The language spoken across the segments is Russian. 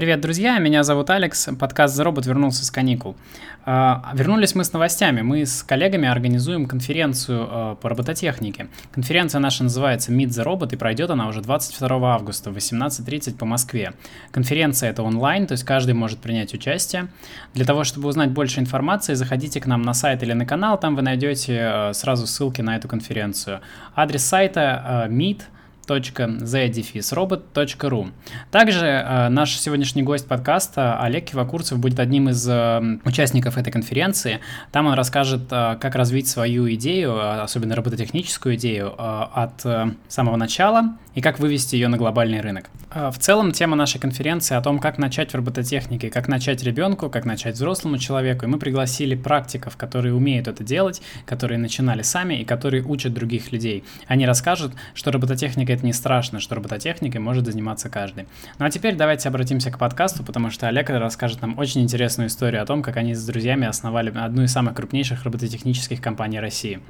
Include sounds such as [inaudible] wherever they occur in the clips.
Привет, друзья, меня зовут Алекс, подкаст «За робот» вернулся с каникул. А, вернулись мы с новостями. Мы с коллегами организуем конференцию а, по робототехнике. Конференция наша называется Meet the Robot и пройдет она уже 22 августа в 18.30 по Москве. Конференция это онлайн, то есть каждый может принять участие. Для того, чтобы узнать больше информации, заходите к нам на сайт или на канал, там вы найдете а, сразу ссылки на эту конференцию. Адрес сайта meet the-robot.ru. Также э, наш сегодняшний гость подкаста Олег Кивакурцев будет одним из э, участников этой конференции. Там он расскажет, э, как развить свою идею, э, особенно робототехническую идею, э, от э, самого начала и как вывести ее на глобальный рынок. Э, в целом, тема нашей конференции о том, как начать в робототехнике, как начать ребенку, как начать взрослому человеку. И мы пригласили практиков, которые умеют это делать, которые начинали сами и которые учат других людей. Они расскажут, что робототехника это не страшно, что робототехникой может заниматься каждый. Ну а теперь давайте обратимся к подкасту, потому что Олег расскажет нам очень интересную историю о том, как они с друзьями основали одну из самых крупнейших робототехнических компаний России.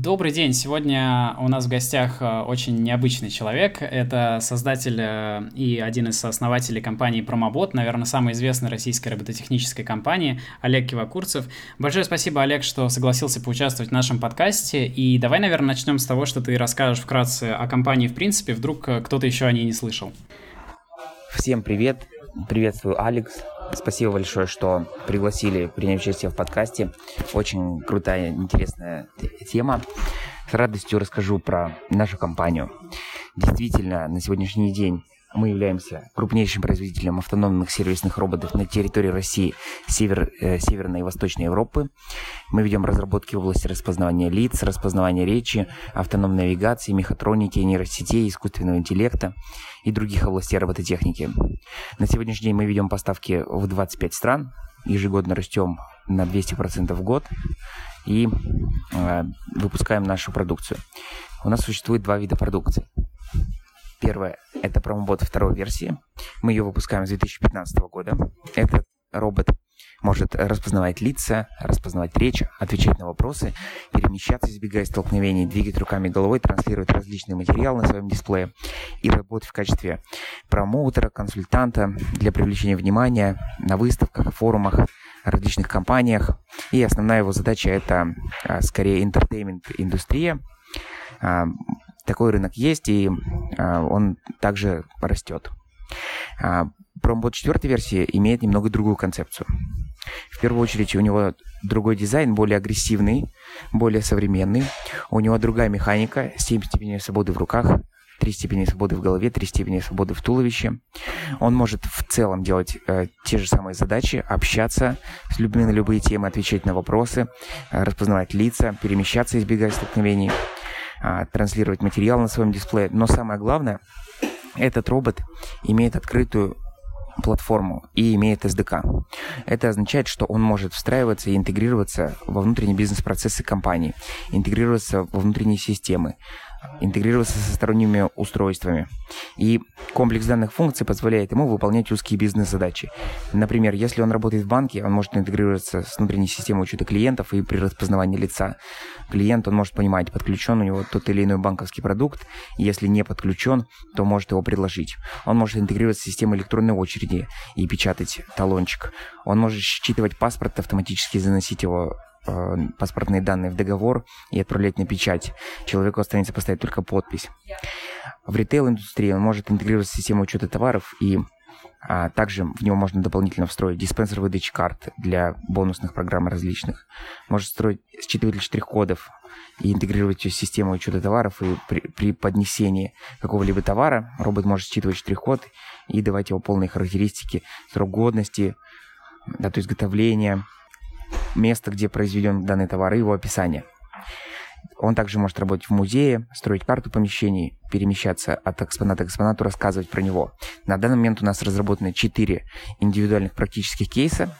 Добрый день. Сегодня у нас в гостях э, очень необычный человек. Это создатель э, и один из основателей компании Промобот, наверное, самой известной российской робототехнической компании, Олег Кивакурцев. Большое спасибо, Олег, что согласился поучаствовать в нашем подкасте. И давай, наверное, начнем с того, что ты расскажешь вкратце о компании в принципе. Вдруг э, кто-то еще о ней не слышал. Всем привет. Приветствую, Алекс. Спасибо большое, что пригласили принять участие в подкасте. Очень крутая, интересная тема. С радостью расскажу про нашу компанию. Действительно, на сегодняшний день мы являемся крупнейшим производителем автономных сервисных роботов на территории России, север, э, Северной и Восточной Европы. Мы ведем разработки в области распознавания лиц, распознавания речи, автономной навигации, мехатроники, нейросетей, искусственного интеллекта и других областей робототехники. На сегодняшний день мы ведем поставки в 25 стран, ежегодно растем на 200% в год и э, выпускаем нашу продукцию. У нас существует два вида продукции. Первое – это промобот второй версии. Мы ее выпускаем с 2015 года. Этот робот может распознавать лица, распознавать речь, отвечать на вопросы, перемещаться, избегая столкновений, двигать руками и головой, транслировать различные материалы на своем дисплее и работать в качестве промоутера, консультанта для привлечения внимания на выставках, форумах, различных компаниях. И основная его задача это а, скорее интертеймент-индустрия, такой рынок есть, и а, он также растет. А, Промбот четвертой версии имеет немного другую концепцию. В первую очередь у него другой дизайн, более агрессивный, более современный. У него другая механика, 7 степеней свободы в руках, 3 степени свободы в голове, 3 степени свободы в туловище. Он может в целом делать э, те же самые задачи, общаться с людьми на любые темы, отвечать на вопросы, э, распознавать лица, перемещаться, избегая столкновений а, транслировать материал на своем дисплее. Но самое главное, этот робот имеет открытую платформу и имеет SDK. Это означает, что он может встраиваться и интегрироваться во внутренние бизнес-процессы компании, интегрироваться во внутренние системы, интегрироваться со сторонними устройствами. И комплекс данных функций позволяет ему выполнять узкие бизнес-задачи. Например, если он работает в банке, он может интегрироваться с внутренней системой учета клиентов и при распознавании лица. Клиент, он может понимать, подключен у него тот или иной банковский продукт, и если не подключен, то может его предложить. Он может интегрироваться с системой электронной очереди и печатать талончик. Он может считывать паспорт, автоматически заносить его паспортные данные в договор и отправлять на печать. Человеку останется поставить только подпись. В ритейл-индустрии он может интегрировать систему учета товаров и а также в него можно дополнительно встроить диспенсер выдачи карт для бонусных программ различных. Может строить считыватель штрих-кодов и интегрировать в систему учета товаров. И при, при поднесении какого-либо товара робот может считывать штрих-код и давать его полные характеристики, срок годности, дату изготовления, место, где произведен данный товар и его описание. Он также может работать в музее, строить карту помещений, перемещаться от экспоната к экспонату, рассказывать про него. На данный момент у нас разработаны 4 индивидуальных практических кейса,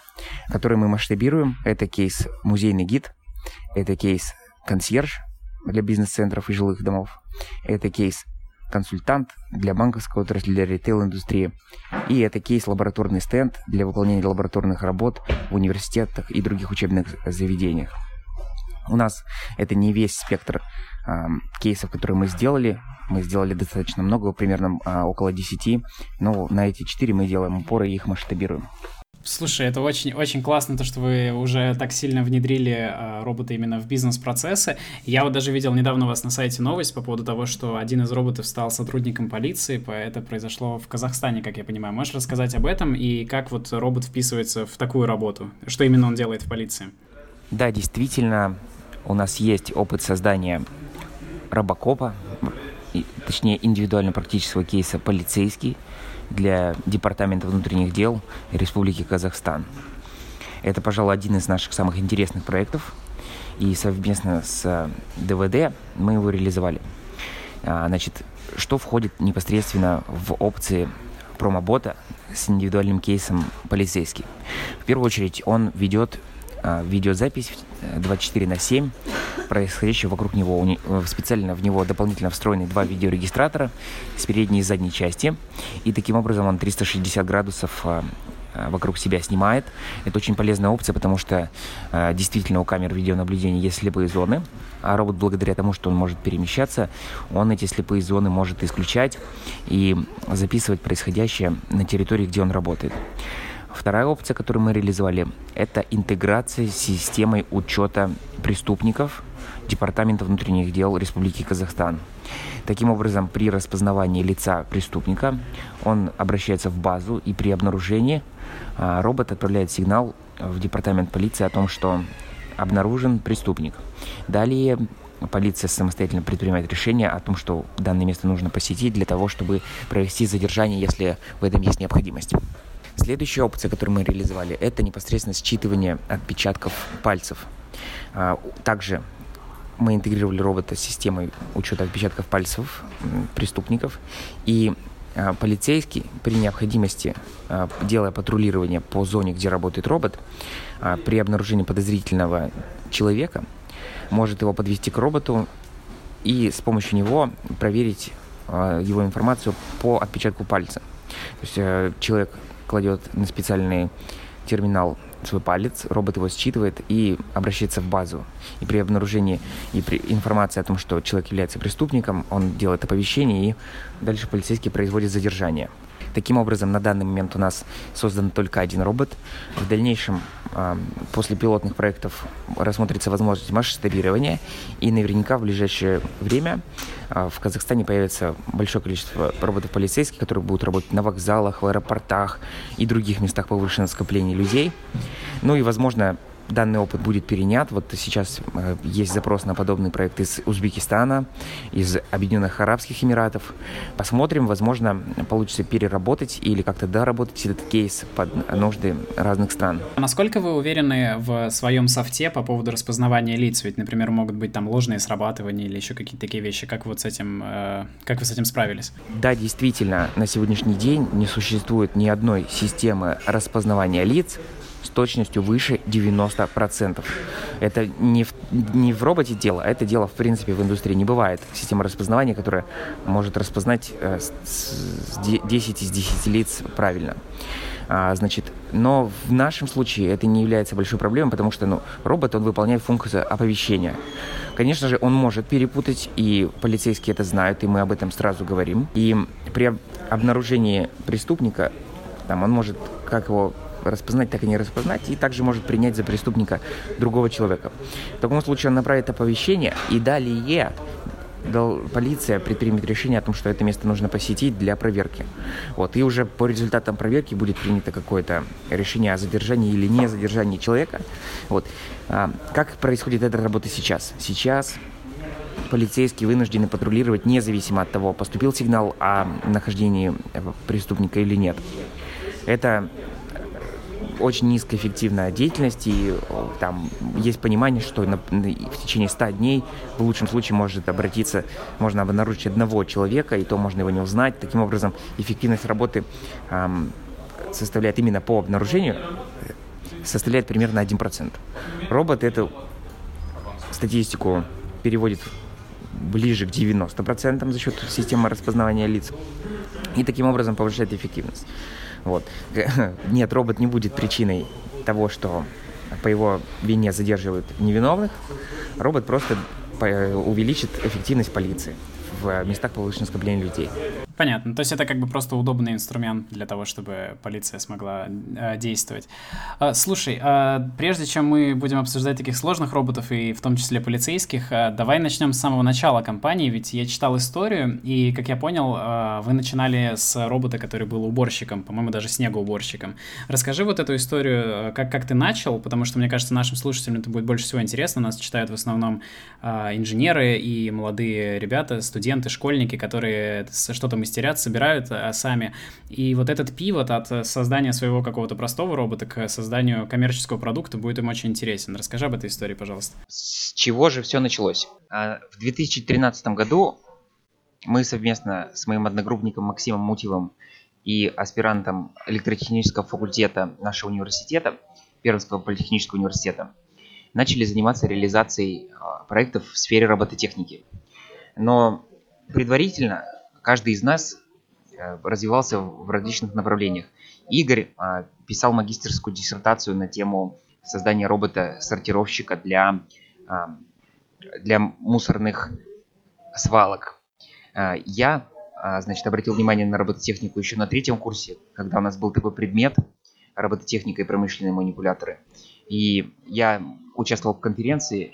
которые мы масштабируем. Это кейс «Музейный гид», это кейс «Консьерж» для бизнес-центров и жилых домов, это кейс консультант для банковской отрасли, для ритейл-индустрии. И это кейс-лабораторный стенд для выполнения лабораторных работ в университетах и других учебных заведениях. У нас это не весь спектр э, кейсов, которые мы сделали. Мы сделали достаточно много, примерно э, около 10. Но на эти 4 мы делаем упоры и их масштабируем. Слушай, это очень, очень классно, то, что вы уже так сильно внедрили э, роботы именно в бизнес-процессы. Я вот даже видел недавно у вас на сайте новость по поводу того, что один из роботов стал сотрудником полиции. Это произошло в Казахстане, как я понимаю. Можешь рассказать об этом и как вот робот вписывается в такую работу? Что именно он делает в полиции? Да, действительно, у нас есть опыт создания робокопа, точнее индивидуально-практического кейса полицейский для Департамента внутренних дел Республики Казахстан. Это, пожалуй, один из наших самых интересных проектов, и совместно с ДВД мы его реализовали. А, значит, что входит непосредственно в опции промобота с индивидуальным кейсом полицейский? В первую очередь он ведет видеозапись 24 на 7 происходящего вокруг него. Э, специально в него дополнительно встроены два видеорегистратора с передней и задней части. И таким образом он 360 градусов а, а, вокруг себя снимает. Это очень полезная опция, потому что действительно у камер видеонаблюдения есть слепые зоны, а робот благодаря тому, что он может перемещаться, он эти слепые зоны может исключать и записывать происходящее на территории, где он работает. Вторая опция, которую мы реализовали, это интеграция с системой учета преступников Департамента внутренних дел Республики Казахстан. Таким образом, при распознавании лица преступника он обращается в базу, и при обнаружении а, робот отправляет сигнал в департамент полиции о том, что обнаружен преступник. Далее полиция самостоятельно предпринимает решение о том, что данное место нужно посетить для того, чтобы провести задержание, если в этом есть необходимость. Следующая опция, которую мы реализовали, это непосредственно считывание отпечатков пальцев. А, также мы интегрировали робота с системой учета отпечатков пальцев преступников. И а, полицейский при необходимости, а, делая патрулирование по зоне, где работает робот, при обнаружении подозрительного человека, может его подвести к роботу и с помощью него проверить его информацию по отпечатку пальца. То есть э, человек кладет на специальный терминал свой палец, робот его считывает и обращается в базу. И при обнаружении и при информации о том, что человек является преступником, он делает оповещение, и дальше полицейский производит задержание. Таким образом, на данный момент у нас создан только один робот. В дальнейшем, а, после пилотных проектов, рассмотрится возможность масштабирования, и наверняка в ближайшее время а, в Казахстане появится большое количество роботов полицейских, которые будут работать на вокзалах, в аэропортах и других местах повышенного скопления людей. Ну и, возможно, данный опыт будет перенят. Вот сейчас э, есть запрос на подобный проект из Узбекистана, из Объединенных Арабских Эмиратов. Посмотрим, возможно, получится переработать или как-то доработать этот кейс под нужды разных стран. А насколько вы уверены в своем софте по поводу распознавания лиц? Ведь, например, могут быть там ложные срабатывания или еще какие-то такие вещи. Как вот с этим, э, как вы с этим справились? Да, действительно, на сегодняшний день не существует ни одной системы распознавания лиц, с точностью выше 90%. Это не в, не в роботе дело, а это дело, в принципе, в индустрии не бывает. Система распознавания, которая может распознать э, с 10 из 10 лиц правильно. А, значит, но в нашем случае это не является большой проблемой, потому что ну, робот, он выполняет функцию оповещения. Конечно же, он может перепутать, и полицейские это знают, и мы об этом сразу говорим. И при обнаружении преступника, там, он может как его распознать, так и не распознать, и также может принять за преступника другого человека. В таком случае он направит оповещение, и далее полиция предпримет решение о том, что это место нужно посетить для проверки. Вот, и уже по результатам проверки будет принято какое-то решение о задержании или не задержании человека. Вот. А, как происходит эта работа сейчас? Сейчас полицейские вынуждены патрулировать независимо от того, поступил сигнал о нахождении преступника или нет. Это очень низкоэффективная деятельность, и там есть понимание, что на, в течение 100 дней в лучшем случае может обратиться, можно обнаружить одного человека, и то можно его не узнать. Таким образом, эффективность работы эм, составляет именно по обнаружению составляет примерно 1%. Робот эту статистику переводит ближе к 90% за счет системы распознавания лиц. И таким образом повышает эффективность. Вот. [laughs] Нет, робот не будет причиной того, что по его вине задерживают невиновных, робот просто увеличит эффективность полиции в местах повышенного скопления людей. Понятно. То есть это как бы просто удобный инструмент для того, чтобы полиция смогла э, действовать. Э, слушай, э, прежде чем мы будем обсуждать таких сложных роботов и в том числе полицейских, э, давай начнем с самого начала компании, ведь я читал историю, и, как я понял, э, вы начинали с робота, который был уборщиком, по-моему, даже снегоуборщиком. Расскажи вот эту историю, как, как ты начал, потому что, мне кажется, нашим слушателям это будет больше всего интересно. Нас читают в основном э, инженеры и молодые ребята, студенты, школьники, которые что-то мы мастерят, собирают а, сами. И вот этот пивот от создания своего какого-то простого робота к созданию коммерческого продукта будет им очень интересен. Расскажи об этой истории, пожалуйста. С чего же все началось? А, в 2013 году мы совместно с моим одногруппником Максимом Мутьевым и аспирантом электротехнического факультета нашего университета, Пермского политехнического университета, начали заниматься реализацией проектов в сфере робототехники. Но предварительно каждый из нас э, развивался в различных направлениях. Игорь а, писал магистерскую диссертацию на тему создания робота-сортировщика для, а, для мусорных свалок. А, я значит, обратил внимание на робототехнику еще на третьем курсе, когда у нас был такой предмет робототехника и промышленные манипуляторы. И я участвовал в конференции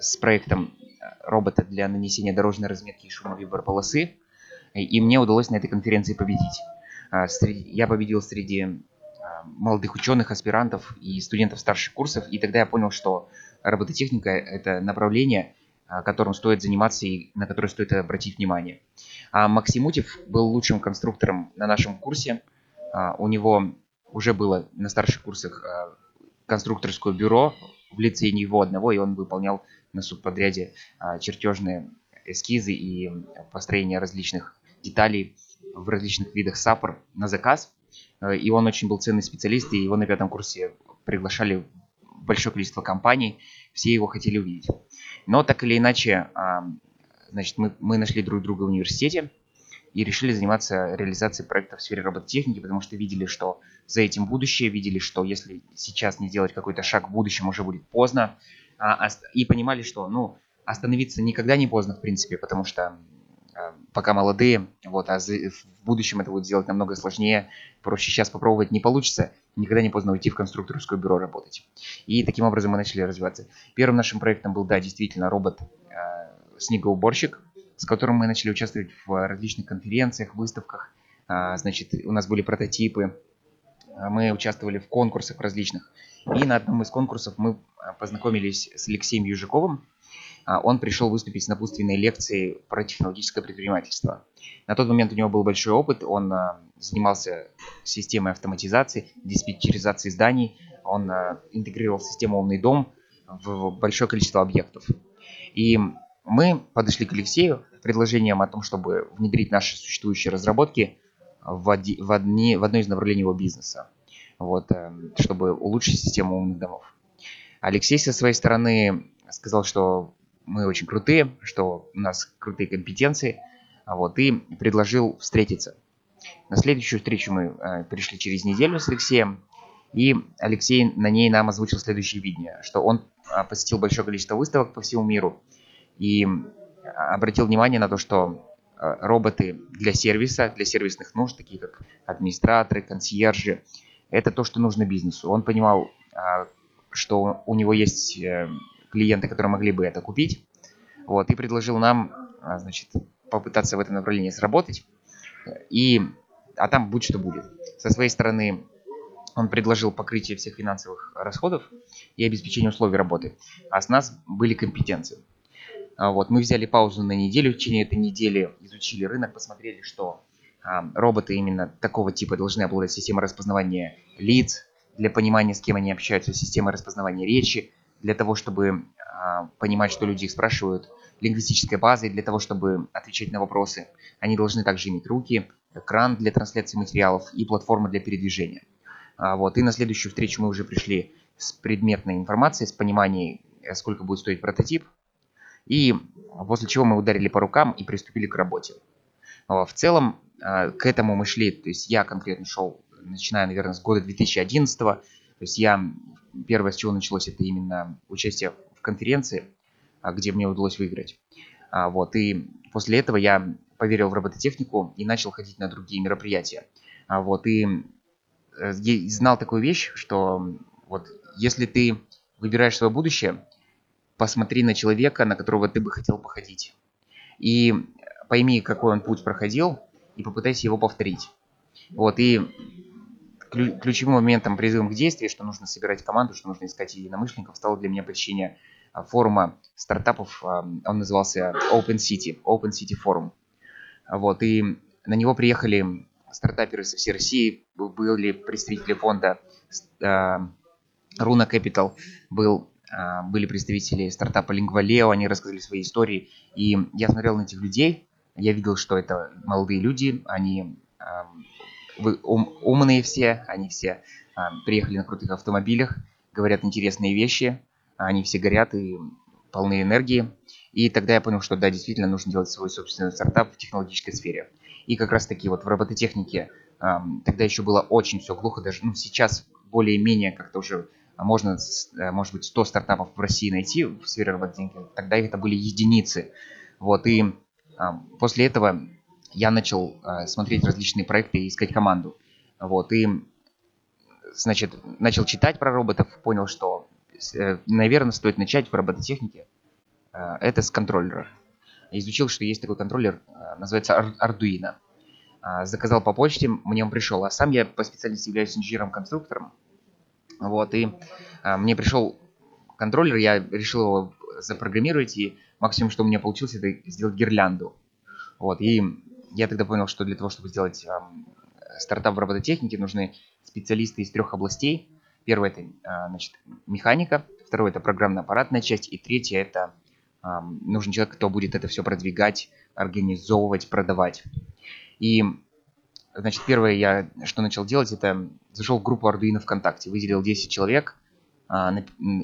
с проектом робота для нанесения дорожной разметки и шумовибора полосы. И мне удалось на этой конференции победить. А, я победил среди а, молодых ученых, аспирантов и студентов старших курсов. И тогда я понял, что робототехника – это направление, а, которым стоит заниматься и на которое стоит обратить внимание. А Максим Утев был лучшим конструктором на нашем курсе. У него уже было на старших курсах конструкторское бюро в лице него одного, и он выполнял на субподряде а, чертежные эскизы и построение различных деталей в различных видах саппор на заказ. Э, и он очень был ценный специалист, и его на пятом курсе приглашали большое количество компаний, все его хотели увидеть. Но так или иначе, значит, мы, мы нашли друг друга в университете и решили заниматься реализацией проекта в сфере робототехники, потому что видели, что за этим будущее, видели, что если сейчас не сделать какой-то шаг в будущем, уже будет поздно, а, и понимали, что ну, остановиться никогда не поздно, в принципе, потому что а, пока молодые, вот, а в будущем это будет сделать намного сложнее, проще сейчас попробовать не получится, никогда не поздно уйти в конструкторское бюро работать. И таким образом мы начали развиваться. Первым нашим проектом был, да, действительно, робот-снегоуборщик, с которым мы начали участвовать в различных конференциях, выставках. Значит, у нас были прототипы, мы участвовали в конкурсах различных. И на одном из конкурсов мы а, познакомились с Алексеем Южиковым. А, он пришел выступить с напутственной лекцией про технологическое предпринимательство. На тот момент у него был большой опыт, он а, занимался системой автоматизации, диспетчеризации зданий, он интегрировал систему «Умный дом» в большое количество объектов. И мы подошли к Алексею предложением о том, чтобы внедрить наши существующие разработки в, одни, в, одни, в одно из направлений его бизнеса вот, эм, чтобы улучшить систему умных домов. Алексей со своей стороны сказал, что мы очень крутые, что у нас крутые компетенции, вот, и предложил встретиться. На следующую встречу мы э, пришли через неделю с Алексеем, и Алексей на ней нам озвучил следующее видение, что он э, посетил большое количество выставок по всему миру и обратил внимание на то, что э, роботы для сервиса, для сервисных нужд, такие как администраторы, консьержи, это то, что нужно бизнесу. Он понимал, а, что у него есть э, клиенты, которые могли бы это купить, вот, и предложил нам, а, значит, попытаться в этом направлении сработать, и, а там будь что будет. Со своей стороны он предложил покрытие всех финансовых расходов и обеспечение условий работы, а с нас были компетенции. А, вот, мы взяли паузу на неделю, в течение этой недели изучили рынок, посмотрели, что роботы именно такого типа должны обладать системой распознавания лиц, для понимания, с кем они общаются, системой распознавания речи, для того, чтобы а, понимать, что люди их спрашивают, лингвистической базой, для того, чтобы отвечать на вопросы. Они должны также иметь руки, экран для трансляции материалов и платформа для передвижения. А, вот. И на следующую встречу мы уже пришли с предметной информацией, с пониманием, э, сколько будет стоить прототип. И после чего мы ударили по рукам и приступили к работе. В целом, а, к этому мы шли, то есть я конкретно шел, начиная, наверное, с года 2011, То есть я первое, с чего началось, это именно участие в конференции, а, где мне удалось выиграть. А, вот, и после этого я поверил в робототехнику и начал ходить на другие мероприятия. А, вот, и э, знал такую вещь, что вот если ты выбираешь свое будущее, посмотри на человека, на которого ты бы хотел походить. И пойми, какой он путь проходил, и попытайся его повторить. Вот, и ключевым моментом, призывом к действию, что нужно собирать команду, что нужно искать единомышленников, стало для меня посещение а, форума стартапов, а, он назывался Open City, Open City Forum. Вот, и на него приехали стартаперы со всей России, были представители фонда Runa Capital, был, были представители стартапа Lingvaleo, они рассказали свои истории, и я смотрел на этих людей, я видел, что это молодые люди, они ум, умные все, они все а, приехали на крутых автомобилях, говорят интересные вещи, они все горят и полны энергии. И тогда я понял, что да, действительно нужно делать свой собственный стартап в технологической сфере. И как раз таки вот в робототехнике а, тогда еще было очень все глухо, даже ну, сейчас более-менее как-то уже можно, э, может быть, 100 стартапов в России найти в сфере робототехники, тогда это были единицы. Вот, и а, после этого я начал э, смотреть различные проекты и искать команду. Вот, и, значит, начал читать про роботов, понял, что, э, наверное, стоит начать в робототехнике. Это с контроллера. Изучил, что есть такой контроллер, называется Arduino. Э, заказал по почте, мне он пришел. А сам я по специальности являюсь инженером-конструктором. Вот, и э, мне пришел контроллер, я решил его запрограммировать, и максимум, что у меня получилось, это сделать гирлянду. Вот, и я тогда понял, что для того, чтобы сделать эм, стартап в робототехнике, нужны специалисты из трех областей. Первое это э, значит, механика, второе это программно-аппаратная часть, и третье это э, нужен человек, кто будет это все продвигать, организовывать, продавать. И значит, первое я что начал делать, это зашел в группу Arduino ВКонтакте, выделил 10 человек э,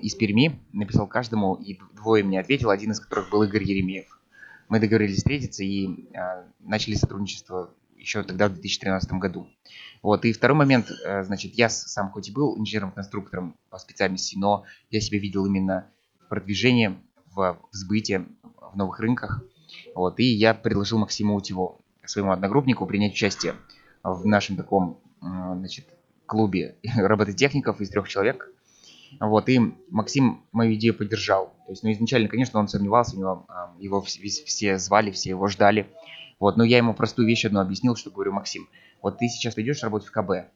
из Перми, написал каждому, и двое мне ответил, один из которых был Игорь Еремеев мы договорились встретиться и э, начали сотрудничество еще тогда, в 2013 году. Вот. И второй момент, э, значит, я сам хоть и был инженером-конструктором по специальности, но я себя видел именно в продвижении, в, в сбыте, в новых рынках. Вот. И я предложил Максиму Утеву, своему одногруппнику, принять участие в нашем таком значит, клубе [laughs] робототехников из трех человек. Вот, и Максим мою идею поддержал. То есть, ну, изначально, конечно, он сомневался, у него, его все звали, все его ждали. Вот, но я ему простую вещь одну объяснил, что говорю, Максим, вот ты сейчас пойдешь работать в КБ,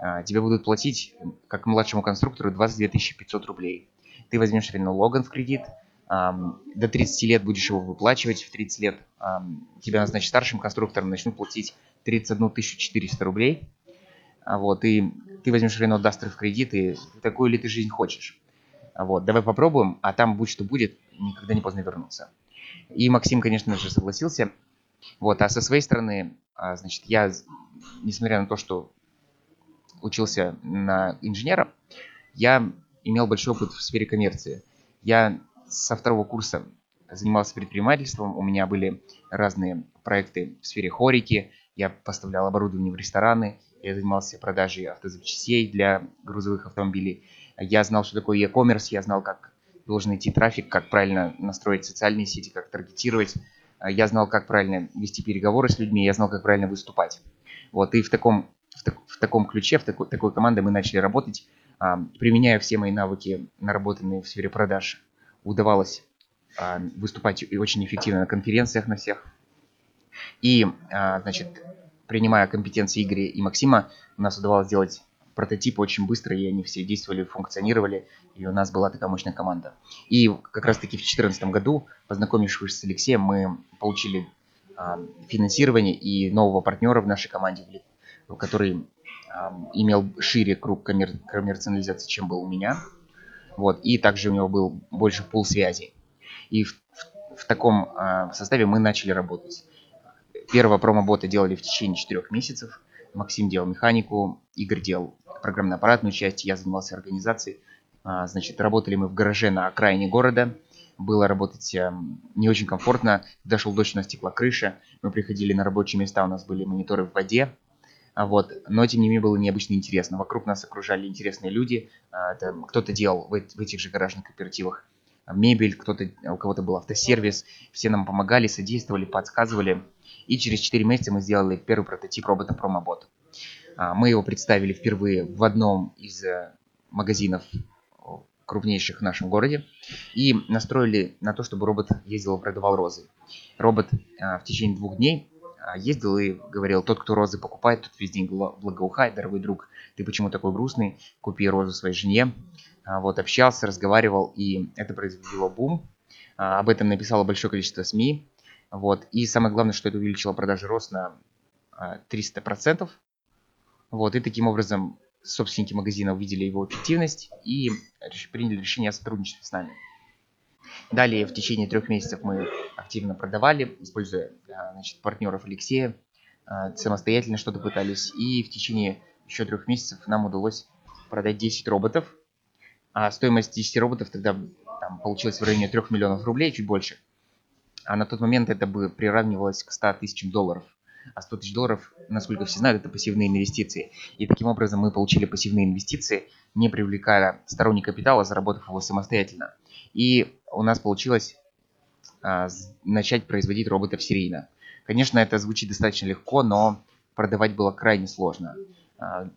а, тебе будут платить, как младшему конструктору, 22 500 рублей. Ты возьмешь Renault Logan в кредит, до 30 лет будешь его выплачивать, в 30 лет тебя назначат старшим конструктором, начнут платить 31 400 рублей. А вот, и ты возьмешь Renault Duster в кредит, и такую ли ты жизнь хочешь. Вот, давай попробуем, а там будь что будет, никогда не поздно вернуться. И Максим, конечно же, согласился. Вот, а со своей стороны, а, значит, я, несмотря на то, что учился на инженера, я имел большой опыт в сфере коммерции. Я со второго курса занимался предпринимательством, у меня были разные проекты в сфере хорики, я поставлял оборудование в рестораны, я занимался продажей автозапчастей для грузовых автомобилей. Я знал, что такое e-commerce, я знал, как должен идти трафик, как правильно настроить социальные сети, как таргетировать. Я знал, как правильно вести переговоры с людьми, я знал, как правильно выступать. Вот, и в таком, в, так, в таком ключе, в такой, такой команде мы начали работать, а, применяя все мои навыки, наработанные в сфере продаж. Удавалось а, выступать очень эффективно на конференциях на всех. И, а, значит, принимая компетенции Игоря и Максима, у нас удавалось сделать прототипы очень быстро, и они все действовали, функционировали, и у нас была такая мощная команда. И как раз-таки в 2014 году, познакомившись с Алексеем, мы получили а, финансирование и нового партнера в нашей команде, который а, имел шире круг коммер- коммерциализации, чем был у меня. Вот, и также у него был больше пул связи. И в, в, в таком а, составе мы начали работать. Первого промо-бота делали в течение четырех месяцев. Максим делал механику, Игорь делал программно-аппаратную часть, я занимался организацией. А, значит, работали мы в гараже на окраине города. Было работать эм, не очень комфортно. Дошел дождь, у нас текла крыша. Мы приходили на рабочие места, у нас были мониторы в воде. А вот, но тем не менее было необычно интересно. Вокруг нас окружали интересные люди. А, кто-то делал в, этих же гаражных кооперативах мебель, кто-то, у кого-то был автосервис. Все нам помогали, содействовали, подсказывали. И через 4 месяца мы сделали первый прототип робота Промобот. А, мы его представили впервые в одном из э, магазинов крупнейших в нашем городе и настроили на то, чтобы робот ездил и продавал розы. Робот а, в течение двух дней а, ездил и говорил, тот, кто розы покупает, тот весь день благоухает, дорогой друг, ты почему такой грустный, купи розу своей жене. Вот, общался, разговаривал, и это произвело бум. Об этом написало большое количество СМИ. Вот, и самое главное, что это увеличило продажи роз на 300%. Вот, и таким образом собственники магазина увидели его эффективность и приняли решение о сотрудничестве с нами. Далее в течение трех месяцев мы активно продавали, используя а, значит, партнеров Алексея, а, самостоятельно что-то пытались. И в течение еще трех месяцев нам удалось продать 10 роботов. А стоимость 10 роботов тогда там, получилась в районе 3 миллионов рублей, чуть больше. А на тот момент это бы приравнивалось к 100 тысячам долларов а 100 тысяч долларов, насколько все знают, это пассивные инвестиции. И таким образом мы получили пассивные инвестиции, не привлекая сторонний капитал, а заработав его самостоятельно. И у нас получилось а, начать производить роботов серийно. Конечно, это звучит достаточно легко, но продавать было крайне сложно. А,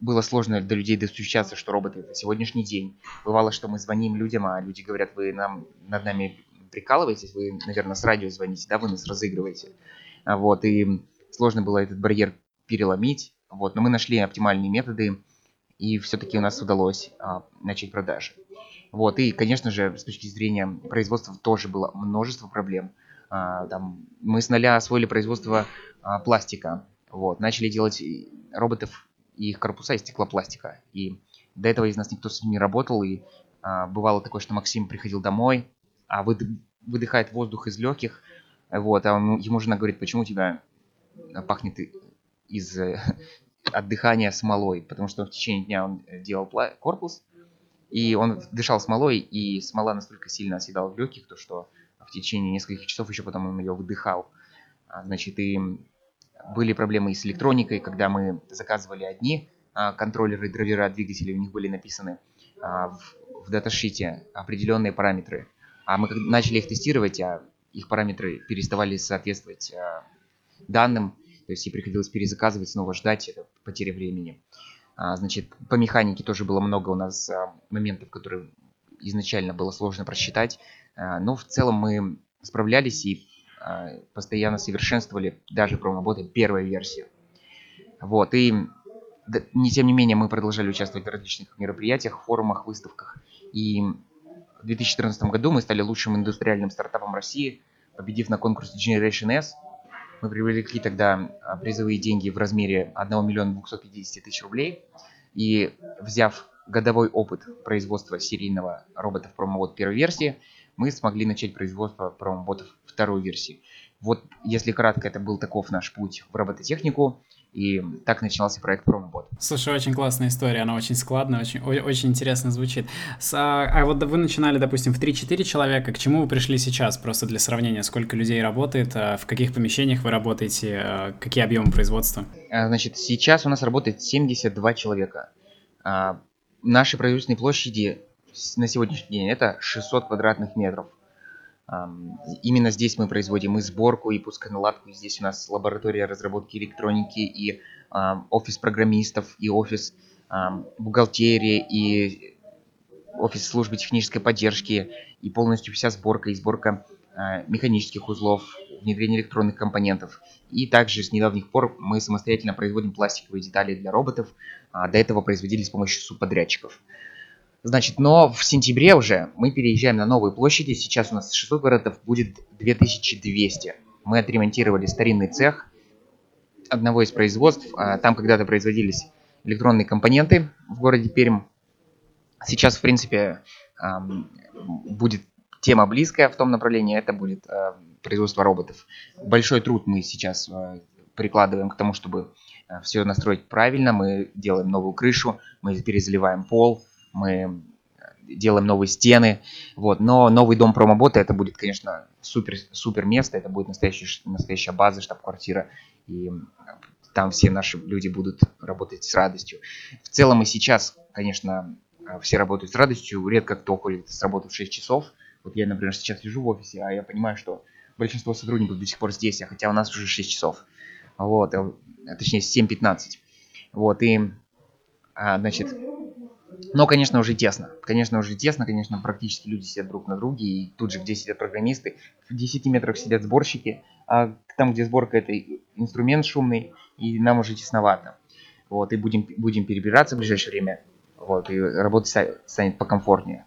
было сложно для людей достучаться, что роботы это сегодняшний день. Бывало, что мы звоним людям, а люди говорят, вы нам над нами прикалываетесь, вы, наверное, с радио звоните, да, вы нас разыгрываете. А, вот, и сложно было этот барьер переломить, вот, но мы нашли оптимальные методы, и все-таки у нас удалось а, начать продажи. Вот, и, конечно же, с точки зрения производства тоже было множество проблем. А, там, мы с нуля освоили производство а, пластика, вот, начали делать роботов и их корпуса из стеклопластика. И до этого из нас никто с ними не работал, и а, бывало такое, что Максим приходил домой, а выдыхает воздух из легких, вот, а он, ему жена говорит, почему у тебя пахнет из э, [laughs] отдыхания смолой, потому что в течение дня он делал корпус, и он дышал смолой, и смола настолько сильно оседала в легких, то что в течение нескольких часов еще потом он ее выдыхал. А, значит, и были проблемы и с электроникой, когда мы заказывали одни а, контроллеры, драйвера двигателей, у них были написаны а, в, даташите определенные параметры. А мы начали их тестировать, а их параметры переставали соответствовать данным, то есть ей приходилось перезаказывать, снова ждать, это потеря времени. А, значит, по механике тоже было много у нас а, моментов, которые изначально было сложно просчитать, а, но в целом мы справлялись и постоянно совершенствовали даже промоботы первой версии. Вот, и не тем не менее мы продолжали участвовать в различных мероприятиях, форумах, выставках. И в 2014 году мы стали лучшим индустриальным стартапом России, победив на конкурсе Generation S – мы привлекли тогда а, призовые деньги в размере 1 миллиона 250 тысяч рублей. И взяв годовой опыт производства серийного робота в промовод первой версии, мы смогли начать производство промоботов второй версии. Вот, если кратко, это был таков наш путь в робототехнику. И так начинался проект Промобот. Слушай, очень классная история, она очень складная, очень, очень интересно звучит. С, а, а вот вы начинали, допустим, в 3-4 человека, к чему вы пришли сейчас, просто для сравнения, сколько людей работает, а в каких помещениях вы работаете, а, какие объемы производства? А, значит, сейчас у нас работает 72 человека. Наши производственные площади на сегодняшний день это 600 квадратных метров. Именно здесь мы производим и сборку, и пусконаладку. Здесь у нас лаборатория разработки электроники, и офис программистов, и офис бухгалтерии, и офис службы технической поддержки, и полностью вся сборка и сборка а, механических узлов, внедрение электронных компонентов. И также с недавних пор мы самостоятельно производим пластиковые детали для роботов. А, до этого производили с помощью субподрядчиков. Значит, но в сентябре уже мы переезжаем на новые площади. Сейчас у нас 600 квадратов будет 2200. Мы отремонтировали старинный цех одного из производств. А, там когда-то производились электронные компоненты в городе Пермь. Сейчас, в принципе, будет тема близкая в том направлении. Это будет а, производство роботов. Большой труд мы сейчас а, прикладываем к тому, чтобы все настроить правильно. Мы делаем новую крышу, мы перезаливаем пол, мы делаем новые стены, вот, но новый дом промобота это будет, конечно, супер, супер место, это будет настоящая, настоящая база, штаб-квартира, и там все наши люди будут работать с радостью. В целом и сейчас, конечно, все работают с радостью, редко кто уходит с работы в 6 часов. Вот я, например, сейчас лежу в офисе, а я понимаю, что большинство сотрудников до сих пор здесь, а хотя у нас уже 6 часов. Вот, э, точнее 7-15. Вот, и, а, значит, но, конечно, уже тесно. Конечно, уже тесно, конечно, практически люди сидят друг на друге, и тут же, где сидят программисты, в 10 метрах сидят сборщики, а там, где сборка, это инструмент шумный, и нам уже тесновато. Вот, и будем, будем перебираться в ближайшее время вот, и работать станет покомфортнее.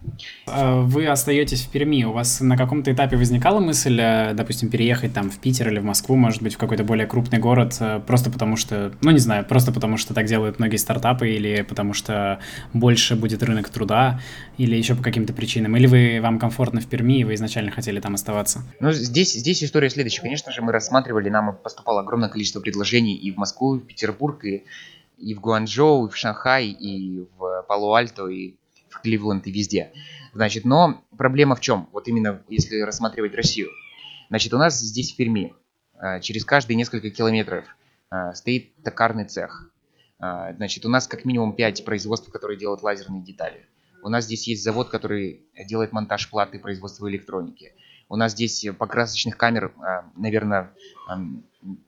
А вы остаетесь в Перми, у вас на каком-то этапе возникала мысль, э, допустим, переехать там в Питер или в Москву, может быть, в какой-то более крупный город, э, просто потому что, ну не знаю, просто потому что так делают многие стартапы, или потому что больше будет рынок труда, или еще по каким-то причинам, или вы, вам комфортно в Перми, и вы изначально хотели там оставаться? Ну, здесь, здесь история следующая. Конечно же, мы рассматривали, нам поступало огромное количество предложений и в Москву, и в Петербург, и и в Гуанчжоу, и в Шанхай, и в Пало-Альто, и в Кливленд, и везде. Значит, но проблема в чем? Вот именно если рассматривать Россию. Значит, у нас здесь в Перми а, через каждые несколько километров а, стоит токарный цех. А, значит, у нас как минимум 5 производств, которые делают лазерные детали. У нас здесь есть завод, который делает монтаж платы и производство электроники. У нас здесь покрасочных камер, наверное,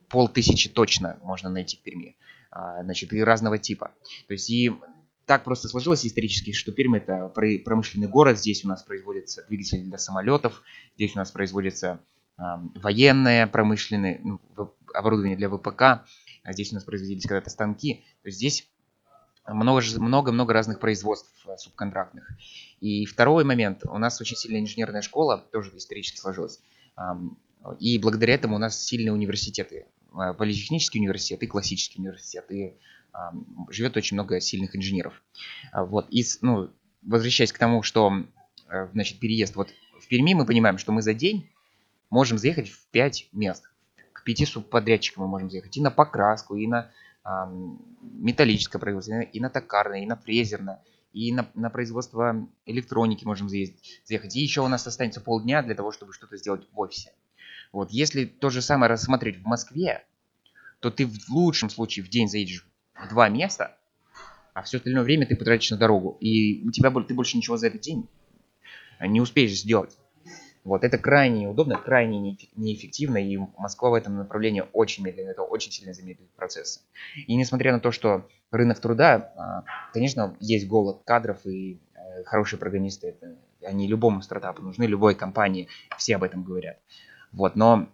полтысячи точно можно найти в Перми. А, значит, и разного типа. То есть и так просто сложилось исторически, что Пермь это промышленный город, здесь у нас производятся двигатели для самолетов, здесь у нас производится э, военное промышленное ну, оборудование для ВПК, а здесь у нас производились когда-то станки. То есть здесь много-много разных производств э, субконтрактных. И второй момент, у нас очень сильная инженерная школа, тоже исторически сложилась. И благодаря этому у нас сильные университеты. Э, политехнический университет и классический университет, и живет очень много сильных инженеров. А, вот, и, ну, возвращаясь к тому, что, э, значит, переезд, вот в Перми мы понимаем, что мы за день можем заехать в 5 мест. К 5 субподрядчикам мы можем заехать и на покраску, и на металлическое производство, и на токарное, и на фрезерное, и на, на производство электроники можем заехать. И еще у нас останется полдня для того, чтобы что-то сделать в офисе. Вот, если то же самое рассмотреть в Москве, то ты в лучшем случае в день заедешь в два места, а все остальное время ты потратишь на дорогу. И у тебя ты больше ничего за этот день не успеешь сделать. Вот, это крайне неудобно, крайне неэффективно, и Москва в этом направлении очень медленно, это очень сильно замедлит процессы. И несмотря на то, что рынок труда, а, конечно, есть голод кадров, и э, хорошие программисты, они любому стартапу нужны, любой компании, все об этом говорят. Вот, но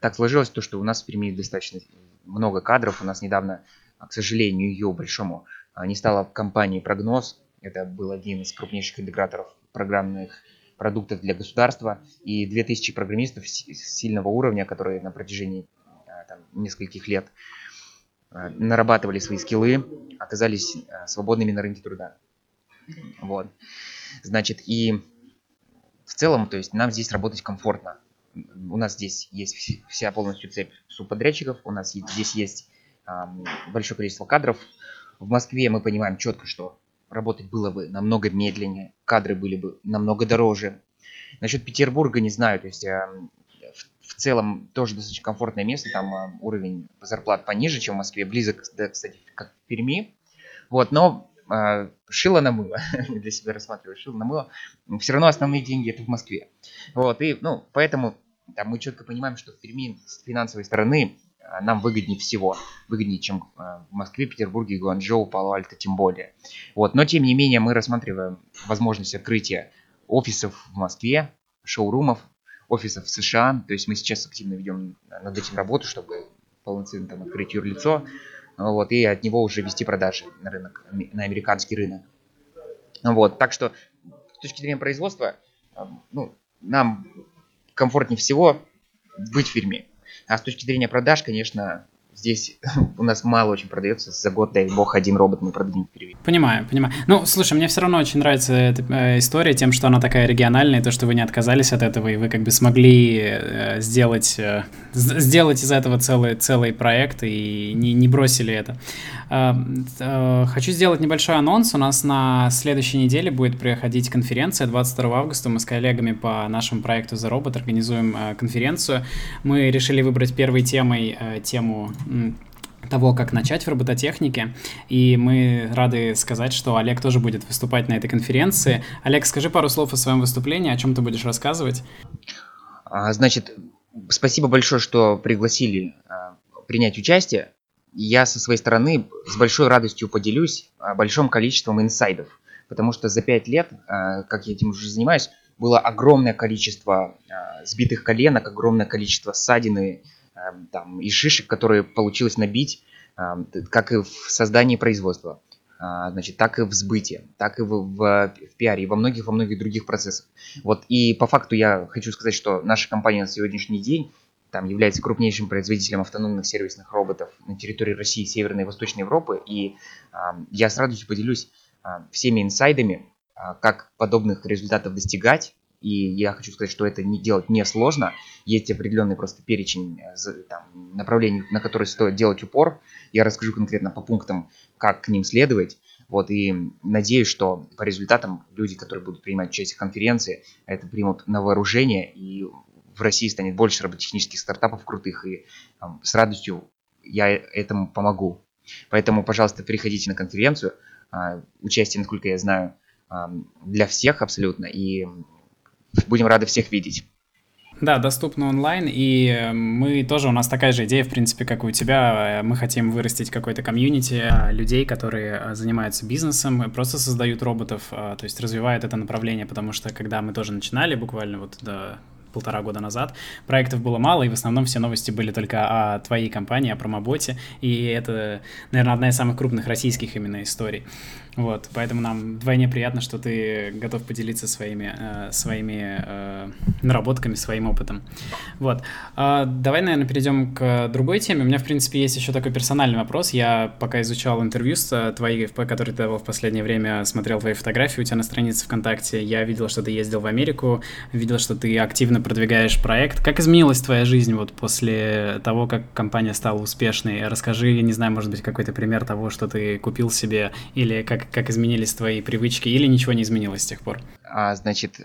так сложилось то, что у нас в Перми достаточно много кадров. У нас недавно, к сожалению, ее большому, а, не стало компании «Прогноз». Это был один из крупнейших интеграторов программных продуктов для государства. И 2000 программистов сильного уровня, которые на протяжении а, там, нескольких лет а, нарабатывали свои скиллы, оказались свободными на рынке труда. Вот. Значит, и в целом, то есть нам здесь работать комфортно у нас здесь есть вся полностью цепь субподрядчиков, у нас здесь есть большое количество кадров. В Москве мы понимаем четко, что работать было бы намного медленнее, кадры были бы намного дороже. Насчет Петербурга не знаю, то есть в целом тоже достаточно комфортное место, там уровень зарплат пониже, чем в Москве, близок, кстати, как в Перми. Вот, но шило на мыло, [laughs] для себя рассматриваю, шило на мыло, все равно основные деньги это в Москве. Вот, и, ну, поэтому там мы четко понимаем, что в Перми с финансовой стороны а, нам выгоднее всего, выгоднее, чем а, в Москве, Петербурге, Гуанчжоу, Пало-Альто тем более. Вот. Но тем не менее мы рассматриваем возможность открытия офисов в Москве, шоурумов, офисов в США. То есть мы сейчас активно ведем над этим работу, чтобы полноценно там открыть юрлицо, вот, и от него уже вести продажи на рынок, на американский рынок. Вот, так что с точки зрения производства, ну, нам комфортнее всего быть в фирме. А с точки зрения продаж, конечно, здесь [laughs] у нас мало очень продается. За год, дай бог, один робот мы продадим впервые. Понимаю, понимаю. Ну, слушай, мне все равно очень нравится эта э, история тем, что она такая региональная, то, что вы не отказались от этого, и вы как бы смогли э, сделать, э, сделать из этого целый, целый проект и не, не бросили это. Хочу сделать небольшой анонс. У нас на следующей неделе будет проходить конференция 22 августа. Мы с коллегами по нашему проекту The Robot организуем конференцию. Мы решили выбрать первой темой тему того, как начать в робототехнике. И мы рады сказать, что Олег тоже будет выступать на этой конференции. Олег, скажи пару слов о своем выступлении, о чем ты будешь рассказывать. А, значит, спасибо большое, что пригласили а, принять участие. Я со своей стороны с большой радостью поделюсь большим количеством инсайдов, потому что за пять лет, а, как я этим уже занимаюсь, было огромное количество сбитых коленок, огромное количество ссадины, там, и шишек, которые получилось набить, эм, как и в создании производства, а, значит, так и в сбытии, так и в, в, в пиаре, и во многих, во многих других процессах. Вот, и по факту я хочу сказать, что наша компания на сегодняшний день там является крупнейшим производителем автономных сервисных роботов на территории России, Северной и Восточной Европы. И э, я с радостью поделюсь э, всеми инсайдами, э, как подобных результатов достигать, и я хочу сказать, что это не делать не сложно. Есть определенный просто перечень э, там, направлений, на которые стоит делать упор. Я расскажу конкретно по пунктам, как к ним следовать. Вот, и надеюсь, что по результатам люди, которые будут принимать участие в конференции, это примут на вооружение, и в России станет больше роботехнических стартапов крутых, и там, с радостью я этому помогу. Поэтому, пожалуйста, приходите на конференцию. А, участие, насколько я знаю, для всех абсолютно, и Будем рады всех видеть. Да, доступно онлайн, и э, мы тоже, у нас такая же идея, в принципе, как и у тебя. Э, мы хотим вырастить какой-то комьюнити э, людей, которые занимаются бизнесом, просто создают роботов, то есть развивают это направление, потому что когда мы тоже начинали, буквально вот до полтора года назад. Проектов было мало, и в основном все новости были только о твоей компании, о промоботе, и это, наверное, одна из самых крупных российских именно историй. Вот, поэтому нам вдвойне приятно, что ты готов поделиться своими, э, своими э, наработками, своим опытом. Вот. Э, давай, наверное, перейдем к другой теме. У меня, в принципе, есть еще такой персональный вопрос. Я пока изучал интервью с э, твои, которые ты давал в последнее время, смотрел твои фотографии у тебя на странице ВКонтакте. Я видел, что ты ездил в Америку, видел, что ты активно продвигаешь проект. Как изменилась твоя жизнь вот после того, как компания стала успешной? Расскажи, не знаю, может быть, какой-то пример того, что ты купил себе или как, как изменились твои привычки, или ничего не изменилось с тех пор? А, значит,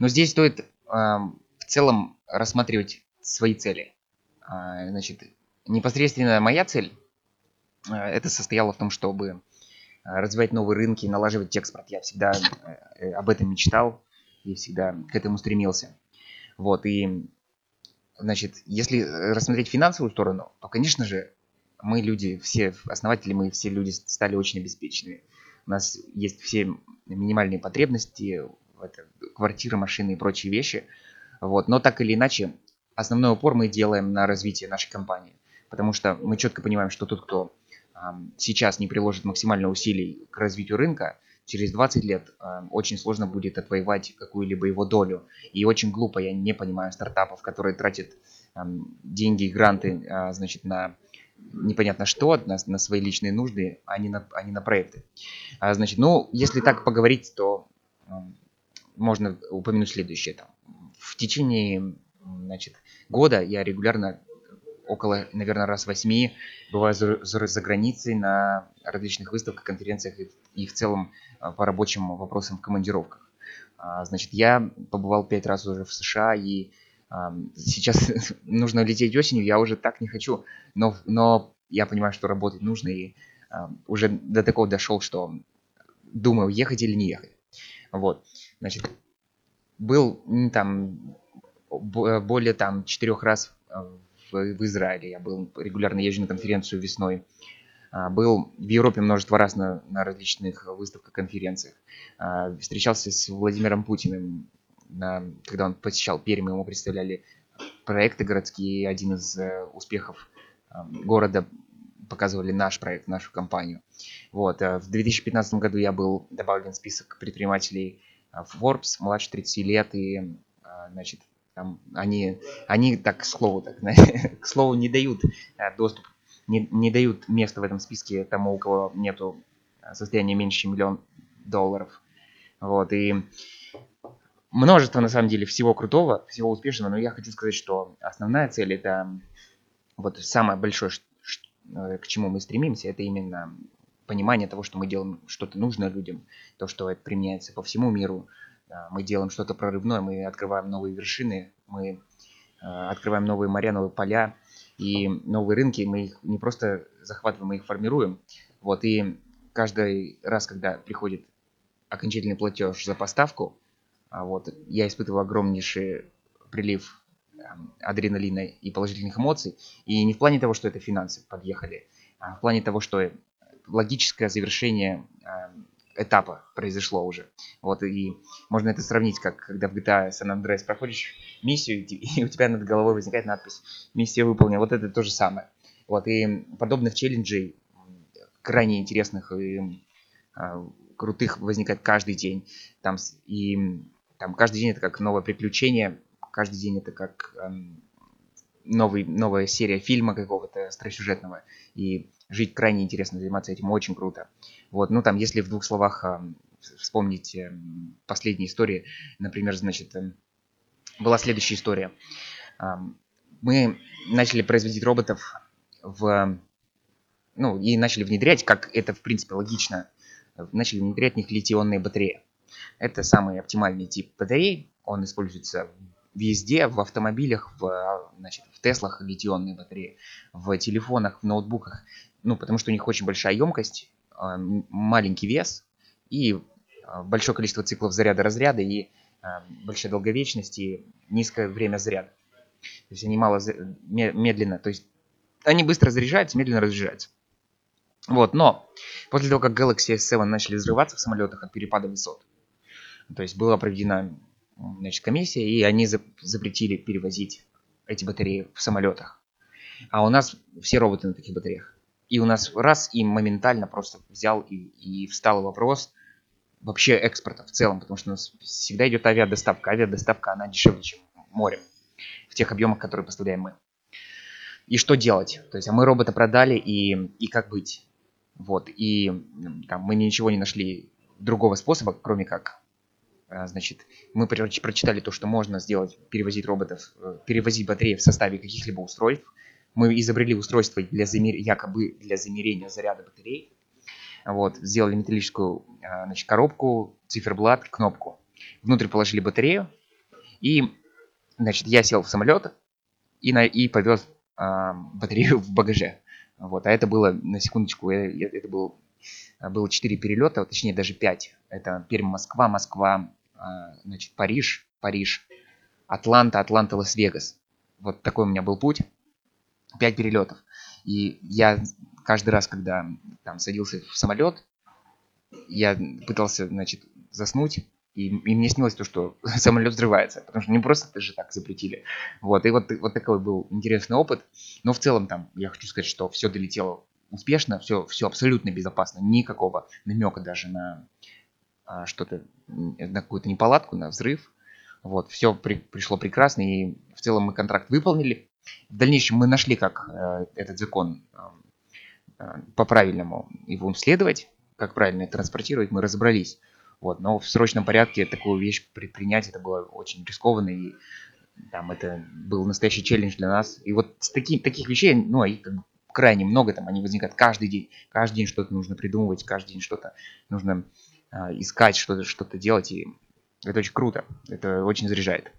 ну здесь стоит а, в целом рассматривать свои цели. А, значит, непосредственно моя цель, а, это состояло в том, чтобы развивать новые рынки, налаживать экспорт. Я всегда э, об этом мечтал и всегда к этому стремился. Вот, и, значит, если рассмотреть финансовую сторону, то, конечно же, мы люди, все основатели, мы все люди стали очень обеспеченными. У нас есть все минимальные потребности, это квартира, машины и прочие вещи. Вот. Но так или иначе, основной упор мы делаем на развитие нашей компании. Потому что мы четко понимаем, что тот, кто сейчас не приложит максимально усилий к развитию рынка, через 20 лет э, очень сложно будет отвоевать какую-либо его долю. И очень глупо, я не понимаю стартапов, которые тратят э, деньги и гранты э, значит, на непонятно что, на, на свои личные нужды, а не на, а не на проекты. А, значит, ну, если так поговорить, то можно упомянуть следующее. Там. В течение значит, года я регулярно около, наверное, раз восьми бываю за, за, за границей на различных выставках, конференциях и, и в целом а, по рабочим вопросам в командировках. А, значит, я побывал пять раз уже в США и Сейчас [laughs] нужно лететь осенью, я уже так не хочу, но, но я понимаю, что работать нужно, и уже до такого дошел, что думаю, ехать или не ехать. Вот, значит, был там более там четырех раз а, в, в Израиле, я был регулярно езжу на конференцию весной, а, был в Европе множество раз на, на различных выставках, конференциях. А, встречался с Владимиром Путиным на, когда он посещал Пермь, ему представляли проекты городские. Один из э, успехов э, города показывали наш проект, нашу компанию. Вот. Э, в 2015 году я был добавлен в список предпринимателей Forbes, младше 30 лет, и значит, там они, они так, к слову, так, [laughs] к слову, не дают доступ, не, не дают места в этом списке тому, у кого нету состояния меньше миллион долларов. Вот, и множество, на самом деле, всего крутого, всего успешного, но я хочу сказать, что основная цель это вот самое большое, э, к чему мы стремимся, это именно понимание того, что мы делаем что-то нужное людям, то, что это применяется по всему миру, мы делаем что-то прорывное, мы открываем новые вершины, мы открываем новые моря, новые поля и новые рынки. Мы их не просто захватываем, мы их формируем. Вот, и каждый раз, когда приходит окончательный платеж за поставку, а вот, я испытываю огромнейший прилив эм, адреналина и положительных эмоций. И не в плане того, что это финансы подъехали, а в плане того, что логическое завершение эм, этапа произошло уже. Вот, и можно это сравнить, как когда в GTA San Andreas проходишь миссию, [laughs] и у тебя над головой возникает надпись «Миссия выполнена». Вот это то же самое. Вот, и подобных челленджей, крайне интересных и а, крутых возникает каждый день. Там, и там каждый день это как новое приключение, каждый день это как эм, новый, новая серия фильма какого-то остросюжетного. И жить крайне интересно, заниматься этим очень круто. Вот, ну там, если в двух словах э, вспомнить э, последние истории, например, значит, э, была следующая история. Э, мы начали производить роботов в, ну, и начали внедрять, как это, в принципе, логично, начали внедрять в них литионные батареи. Это самый оптимальный тип батарей, он используется везде, в автомобилях, в, значит, в Теслах литионные батареи, в телефонах, в ноутбуках ну, потому что у них очень большая емкость, а, маленький вес и а, большое количество циклов заряда-разряда и а, большая долговечность и низкое время заряда. То есть они мало медленно, то есть они быстро заряжаются, медленно разряжаются. Вот, но после того, как Galaxy S7 начали взрываться в самолетах от перепада высот, то есть была проведена значит, комиссия, и они запретили перевозить эти батареи в самолетах. А у нас все роботы на таких батареях. И у нас раз и моментально просто взял и, и встал вопрос вообще экспорта в целом, потому что у нас всегда идет авиадоставка. Авиадоставка, она дешевле, чем море в тех объемах, которые поставляем мы. И что делать? То есть, а мы робота продали, и, и как быть? Вот, и там, мы ничего не нашли другого способа, кроме как, а, значит, мы прочитали то, что можно сделать, перевозить роботов, э, перевозить батареи в составе каких-либо устройств, мы изобрели устройство для замер... якобы для замерения заряда батарей. Вот, сделали металлическую а, значит, коробку, циферблат, кнопку. Внутрь положили батарею. И, значит, я сел в самолет и, на... и повез а, батарею в багаже. Вот, а это было, на секундочку, э, это был, было 4 перелета, точнее даже 5. Это Пермь-Москва, Москва, а, значит, Париж, Париж, Атланта, Атланта, Лас-Вегас. Вот такой у меня был путь. 5 перелетов. И я каждый раз, когда там садился в самолет, я пытался, значит, заснуть, и, и мне снилось то, что [laughs] самолет взрывается, потому что не просто это же так запретили. Вот, и вот, вот такой был интересный опыт. Но в целом там, я хочу сказать, что все долетело успешно, все, все абсолютно безопасно, никакого намека даже на а, что-то, на какую-то неполадку, на взрыв. Вот, все при, пришло прекрасно, и в целом мы контракт выполнили. В дальнейшем мы нашли, как э, этот закон э, по-правильному его исследовать, как правильно транспортировать, мы разобрались. Вот, но в срочном порядке такую вещь предпринять, это было очень рискованно, и там это был настоящий челлендж для нас. И вот с таки, таких вещей, ну, их как бы крайне много, там они возникают каждый день. Каждый день что-то нужно придумывать, каждый день что-то нужно э, искать, что-то что делать, и это очень круто, это очень заряжает.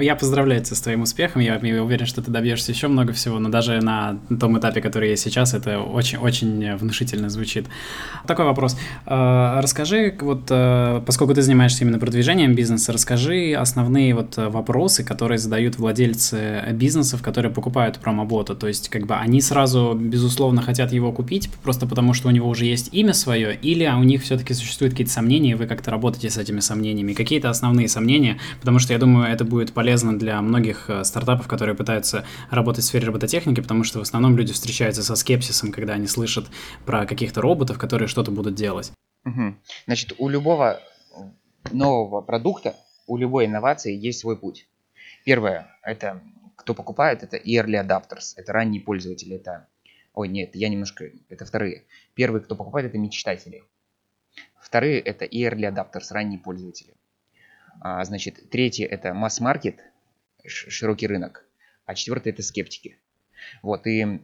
Я поздравляю тебя с твоим успехом. Я, я уверен, что ты добьешься еще много всего, но даже на том этапе, который есть сейчас, это очень-очень внушительно звучит. Такой вопрос. Э, расскажи, вот, э, поскольку ты занимаешься именно продвижением бизнеса, расскажи основные вот вопросы, которые задают владельцы бизнесов, которые покупают промобота. То есть, как бы они сразу, безусловно, хотят его купить, просто потому что у него уже есть имя свое, или у них все-таки существуют какие-то сомнения, и вы как-то работаете с этими сомнениями. Какие-то основные сомнения, потому что я думаю, это будет полезно для многих э, стартапов, которые пытаются работать в сфере робототехники, потому что в основном люди встречаются со скепсисом, когда они слышат про каких-то роботов, которые что-то будут делать. Угу. Значит, у любого нового продукта, у любой инновации есть свой путь. Первое, это кто покупает, это early adapters, это ранние пользователи, это... Ой, нет, я немножко... Это вторые. Первые, кто покупает, это мечтатели. Вторые, это early adapters, ранние пользователи. А, значит, третье это масс-маркет, широкий рынок, а четвертое это скептики. Вот, и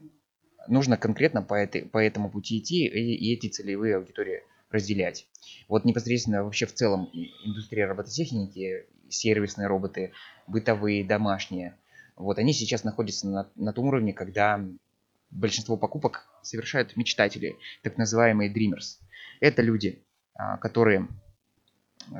нужно конкретно по, этой, по этому пути идти и, и эти целевые аудитории разделять. Вот непосредственно вообще в целом индустрия робототехники, сервисные роботы, бытовые, домашние, вот они сейчас находятся на, на том уровне, когда большинство покупок совершают мечтатели, так называемые dreamers. Это люди, а, которые,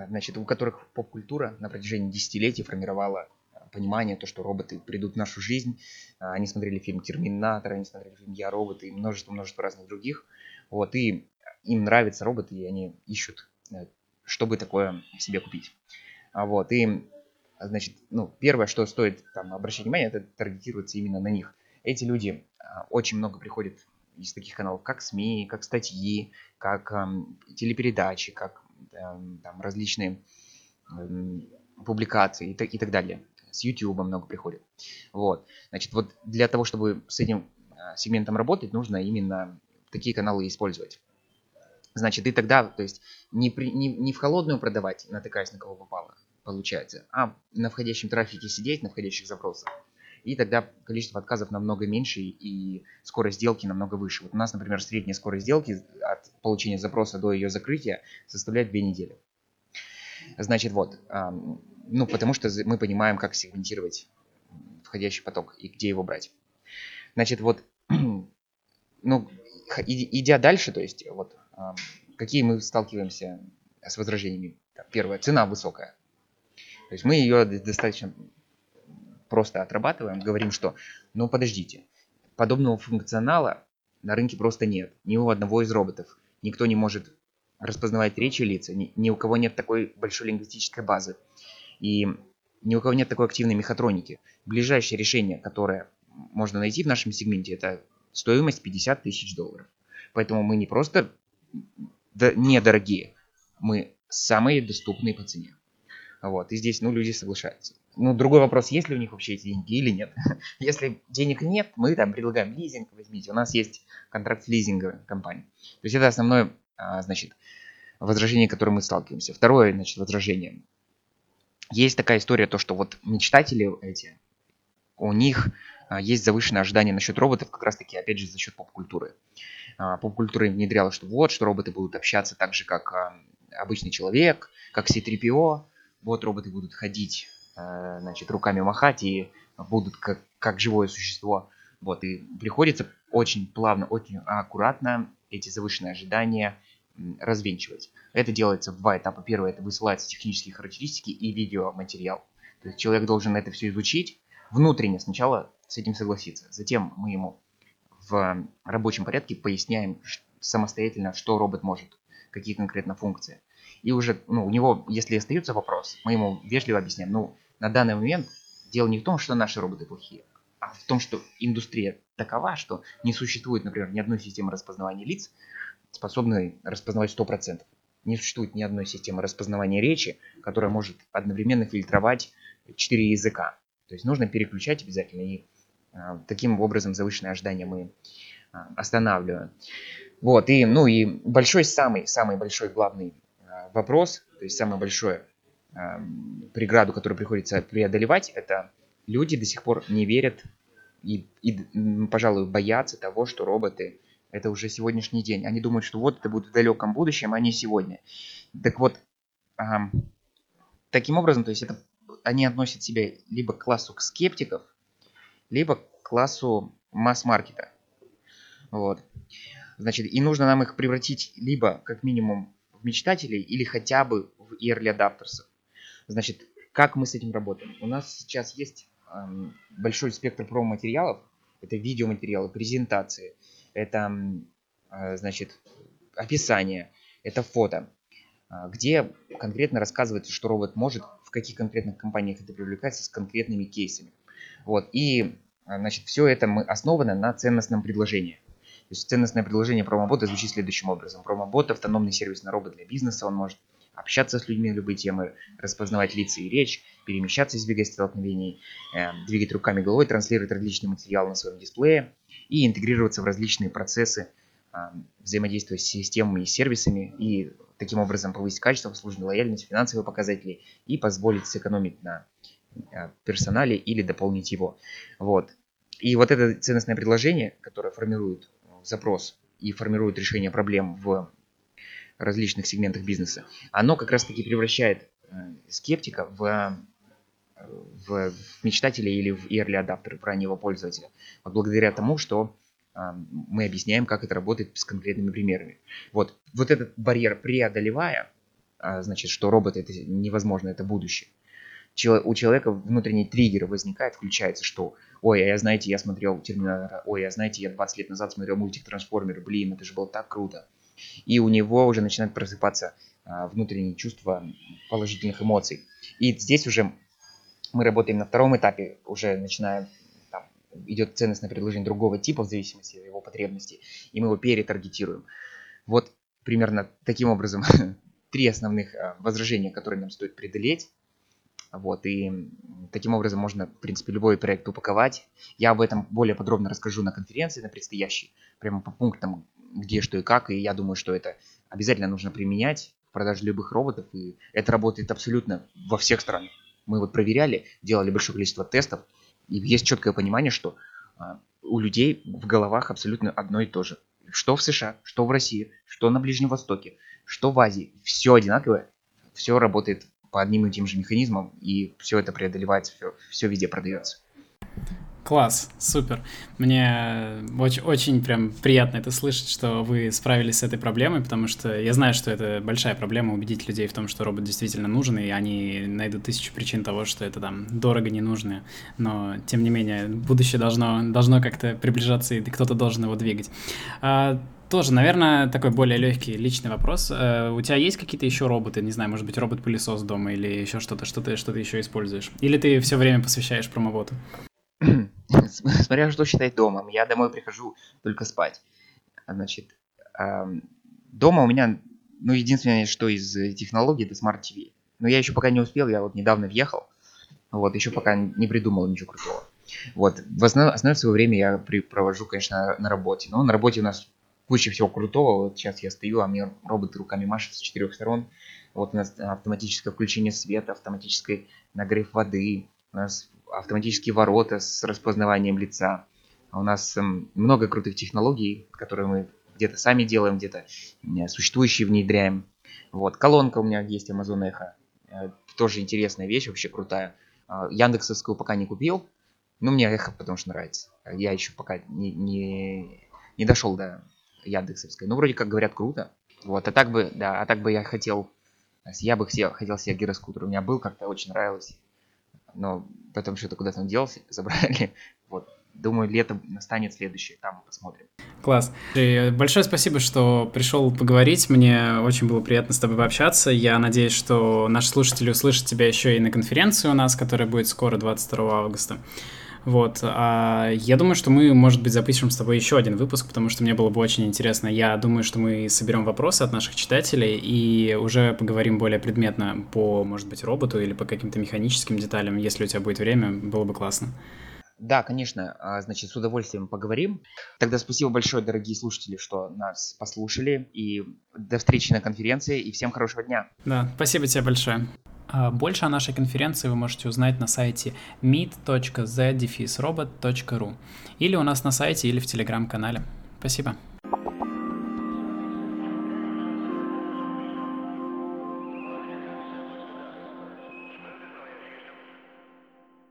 значит, у которых поп-культура на протяжении десятилетий формировала понимание, то, что роботы придут в нашу жизнь. Они смотрели фильм «Терминатор», они смотрели фильм «Я робот» и множество-множество разных других. Вот, и им нравятся роботы, и они ищут, э, чтобы такое себе купить. Вот, и, значит, ну, первое, что стоит там обращать внимание, это таргетироваться именно на них. Эти люди а, очень много приходят из таких каналов, как СМИ, как статьи, как эм, телепередачи, как там, различные эм, публикации и так, и так далее. С YouTube много приходит. Вот. Значит, вот для того, чтобы с этим э, сегментом работать, нужно именно такие каналы использовать. Значит, и тогда, то есть, не, при, не, не в холодную продавать, натыкаясь на кого попало, получается, а на входящем трафике сидеть, на входящих запросах и тогда количество отказов намного меньше и скорость сделки намного выше. Вот у нас, например, средняя скорость сделки от получения запроса до ее закрытия составляет 2 недели. Значит, вот, ну, потому что мы понимаем, как сегментировать входящий поток и где его брать. Значит, вот, [clears throat] ну, идя дальше, то есть, вот, какие мы сталкиваемся с возражениями. Первое, цена высокая. То есть мы ее достаточно просто отрабатываем, говорим, что ну подождите, подобного функционала на рынке просто нет. Ни у одного из роботов. Никто не может распознавать речи лица, ни, ни у кого нет такой большой лингвистической базы. И ни у кого нет такой активной мехатроники. Ближайшее решение, которое можно найти в нашем сегменте, это стоимость 50 тысяч долларов. Поэтому мы не просто недорогие, мы самые доступные по цене. Вот, и здесь, ну, люди соглашаются. Ну, другой вопрос, есть ли у них вообще эти деньги или нет. [laughs] Если денег нет, мы там предлагаем лизинг, возьмите. У нас есть контракт лизинга компании. То есть это основное, а, значит, возражение, которое мы сталкиваемся. Второе, значит, возражение. Есть такая история, то, что вот мечтатели эти, у них а, есть завышенное ожидание насчет роботов, как раз таки, опять же, за счет поп-культуры. А, поп-культура внедряла, что вот, что роботы будут общаться так же, как обычный человек, как C-3PO, вот роботы будут ходить значит, руками махать и будут как, как живое существо. Вот, и приходится очень плавно, очень аккуратно эти завышенные ожидания развенчивать. Это делается в два этапа. Первый это высылаются технические характеристики и видеоматериал. То есть человек должен это все изучить, внутренне сначала с этим согласиться. Затем мы ему в рабочем порядке поясняем самостоятельно, что робот может, какие конкретно функции. И уже, ну, у него, если остается вопрос, мы ему вежливо объясняем, ну, на данный момент дело не в том, что наши роботы плохие, а в том, что индустрия такова, что не существует, например, ни одной системы распознавания лиц, способной распознавать 100%. Не существует ни одной системы распознавания речи, которая может одновременно фильтровать 4 языка. То есть нужно переключать обязательно, и э, таким образом завышенное ожидание мы э, останавливаем. Вот, и, ну и большой, самый, самый большой главный вопрос, то есть самое большое Эм, преграду, которую приходится преодолевать, это люди до сих пор не верят и, и, пожалуй, боятся того, что роботы это уже сегодняшний день. Они думают, что вот это будет в далеком будущем, а не сегодня. Так вот, эм, таким образом, то есть это они относят себя либо к классу скептиков, либо к классу масс-маркета. Вот. Значит, и нужно нам их превратить либо как минимум мечтателей, или хотя бы в early adapters. Значит, как мы с этим работаем? У нас сейчас есть эм, большой спектр промо-материалов. Это видеоматериалы, презентации, это, э, значит, описание, это фото, э, где конкретно рассказывается, что робот может, в каких конкретных компаниях это привлекается с конкретными кейсами. Вот, и, э, значит, все это мы основано на ценностном предложении. То есть ценностное предложение промобота звучит следующим образом. Промобот – автономный сервис на робот для бизнеса, он может общаться с людьми на любые темы, распознавать лица и речь, перемещаться, избегать столкновений, э, двигать руками головой, транслировать различный материал на своем дисплее и интегрироваться в различные процессы э, взаимодействия с системами и сервисами и таким образом повысить качество обслуживания, лояльность, финансовые показатели и позволить сэкономить на э, персонале или дополнить его. Вот. И вот это ценностное предложение, которое формирует запрос и формирует решение проблем в различных сегментах бизнеса, оно как раз таки превращает э, скептика в в мечтателя или в early adapter, в раннего пользователя. Вот благодаря тому, что мы объясняем, как это работает с конкретными примерами. Вот, вот этот барьер преодолевая, значит, что роботы это невозможно, это будущее. У человека внутренний триггер возникает, включается, что ой, а я, знаете, я смотрел Терминатора, ой, а знаете, я 20 лет назад смотрел мультик Трансформер, блин, это же было так круто. И у него уже начинает просыпаться а, внутренние чувства положительных эмоций. И здесь уже мы работаем на втором этапе, уже начинаем там, идет ценностное предложение другого типа в зависимости от его потребностей, и мы его перетаргетируем. Вот примерно таким образом [laughs] три основных а, возражения, которые нам стоит преодолеть. Вот, и таким образом можно, в принципе, любой проект упаковать. Я об этом более подробно расскажу на конференции, на предстоящей, прямо по пунктам, где, что и как. И я думаю, что это обязательно нужно применять в продаже любых роботов. И это работает абсолютно во всех странах. Мы вот проверяли, делали большое количество тестов, и есть четкое понимание, что а, у людей в головах абсолютно одно и то же. Что в США, что в России, что на Ближнем Востоке, что в Азии. Все одинаковое, все работает по одним и тем же механизмам, и все это преодолевается, все, все везде продается. Класс, супер. Мне очень, очень прям приятно это слышать, что вы справились с этой проблемой, потому что я знаю, что это большая проблема убедить людей в том, что робот действительно нужен, и они найдут тысячу причин того, что это там дорого не нужно. Но, тем не менее, будущее должно, должно как-то приближаться, и кто-то должен его двигать. Тоже, наверное, такой более легкий личный вопрос. Э, у тебя есть какие-то еще роботы? Не знаю, может быть, робот-пылесос дома или еще что-то, что ты, что ты еще используешь? Или ты все время посвящаешь промоботу? [clears throat] Смотря что считать домом. Я домой прихожу только спать. Значит, дома у меня, ну, единственное, что из технологий, это Smart TV. Но я еще пока не успел, я вот недавно въехал. Вот, еще пока не придумал ничего крутого. Вот, в основное, основное свое время я при, провожу, конечно, на работе. Но на работе у нас куча всего крутого. Вот сейчас я стою, а мне робот руками машет с четырех сторон. Вот у нас автоматическое включение света, автоматический нагрев воды, у нас автоматические ворота с распознаванием лица. А у нас эм, много крутых технологий, которые мы где-то сами делаем, где-то существующие внедряем. Вот, колонка у меня есть Amazon Echo. Э, тоже интересная вещь, вообще крутая. А, Яндексовскую пока не купил, но мне Echo потому что нравится. Я еще пока не, не, не дошел до Яндексовской. Ну, вроде как говорят, круто. Вот, а так бы, да, а так бы я хотел, я бы все, хотел себе гироскутер. У меня был, как-то очень нравилось. Но потом что-то куда-то он делся, [laughs] забрали. Вот, думаю, летом настанет следующее, там посмотрим. Класс. И большое спасибо, что пришел поговорить. Мне очень было приятно с тобой пообщаться. Я надеюсь, что наши слушатели услышат тебя еще и на конференции у нас, которая будет скоро, 22 августа. Вот. А я думаю, что мы, может быть, запишем с тобой еще один выпуск, потому что мне было бы очень интересно. Я думаю, что мы соберем вопросы от наших читателей и уже поговорим более предметно по, может быть, роботу или по каким-то механическим деталям. Если у тебя будет время, было бы классно. Да, конечно, а, значит, с удовольствием поговорим. Тогда спасибо большое, дорогие слушатели, что нас послушали. И до встречи на конференции, и всем хорошего дня. Да, спасибо тебе большое. А больше о нашей конференции вы можете узнать на сайте meet.z-robot.ru или у нас на сайте или в телеграм-канале. Спасибо.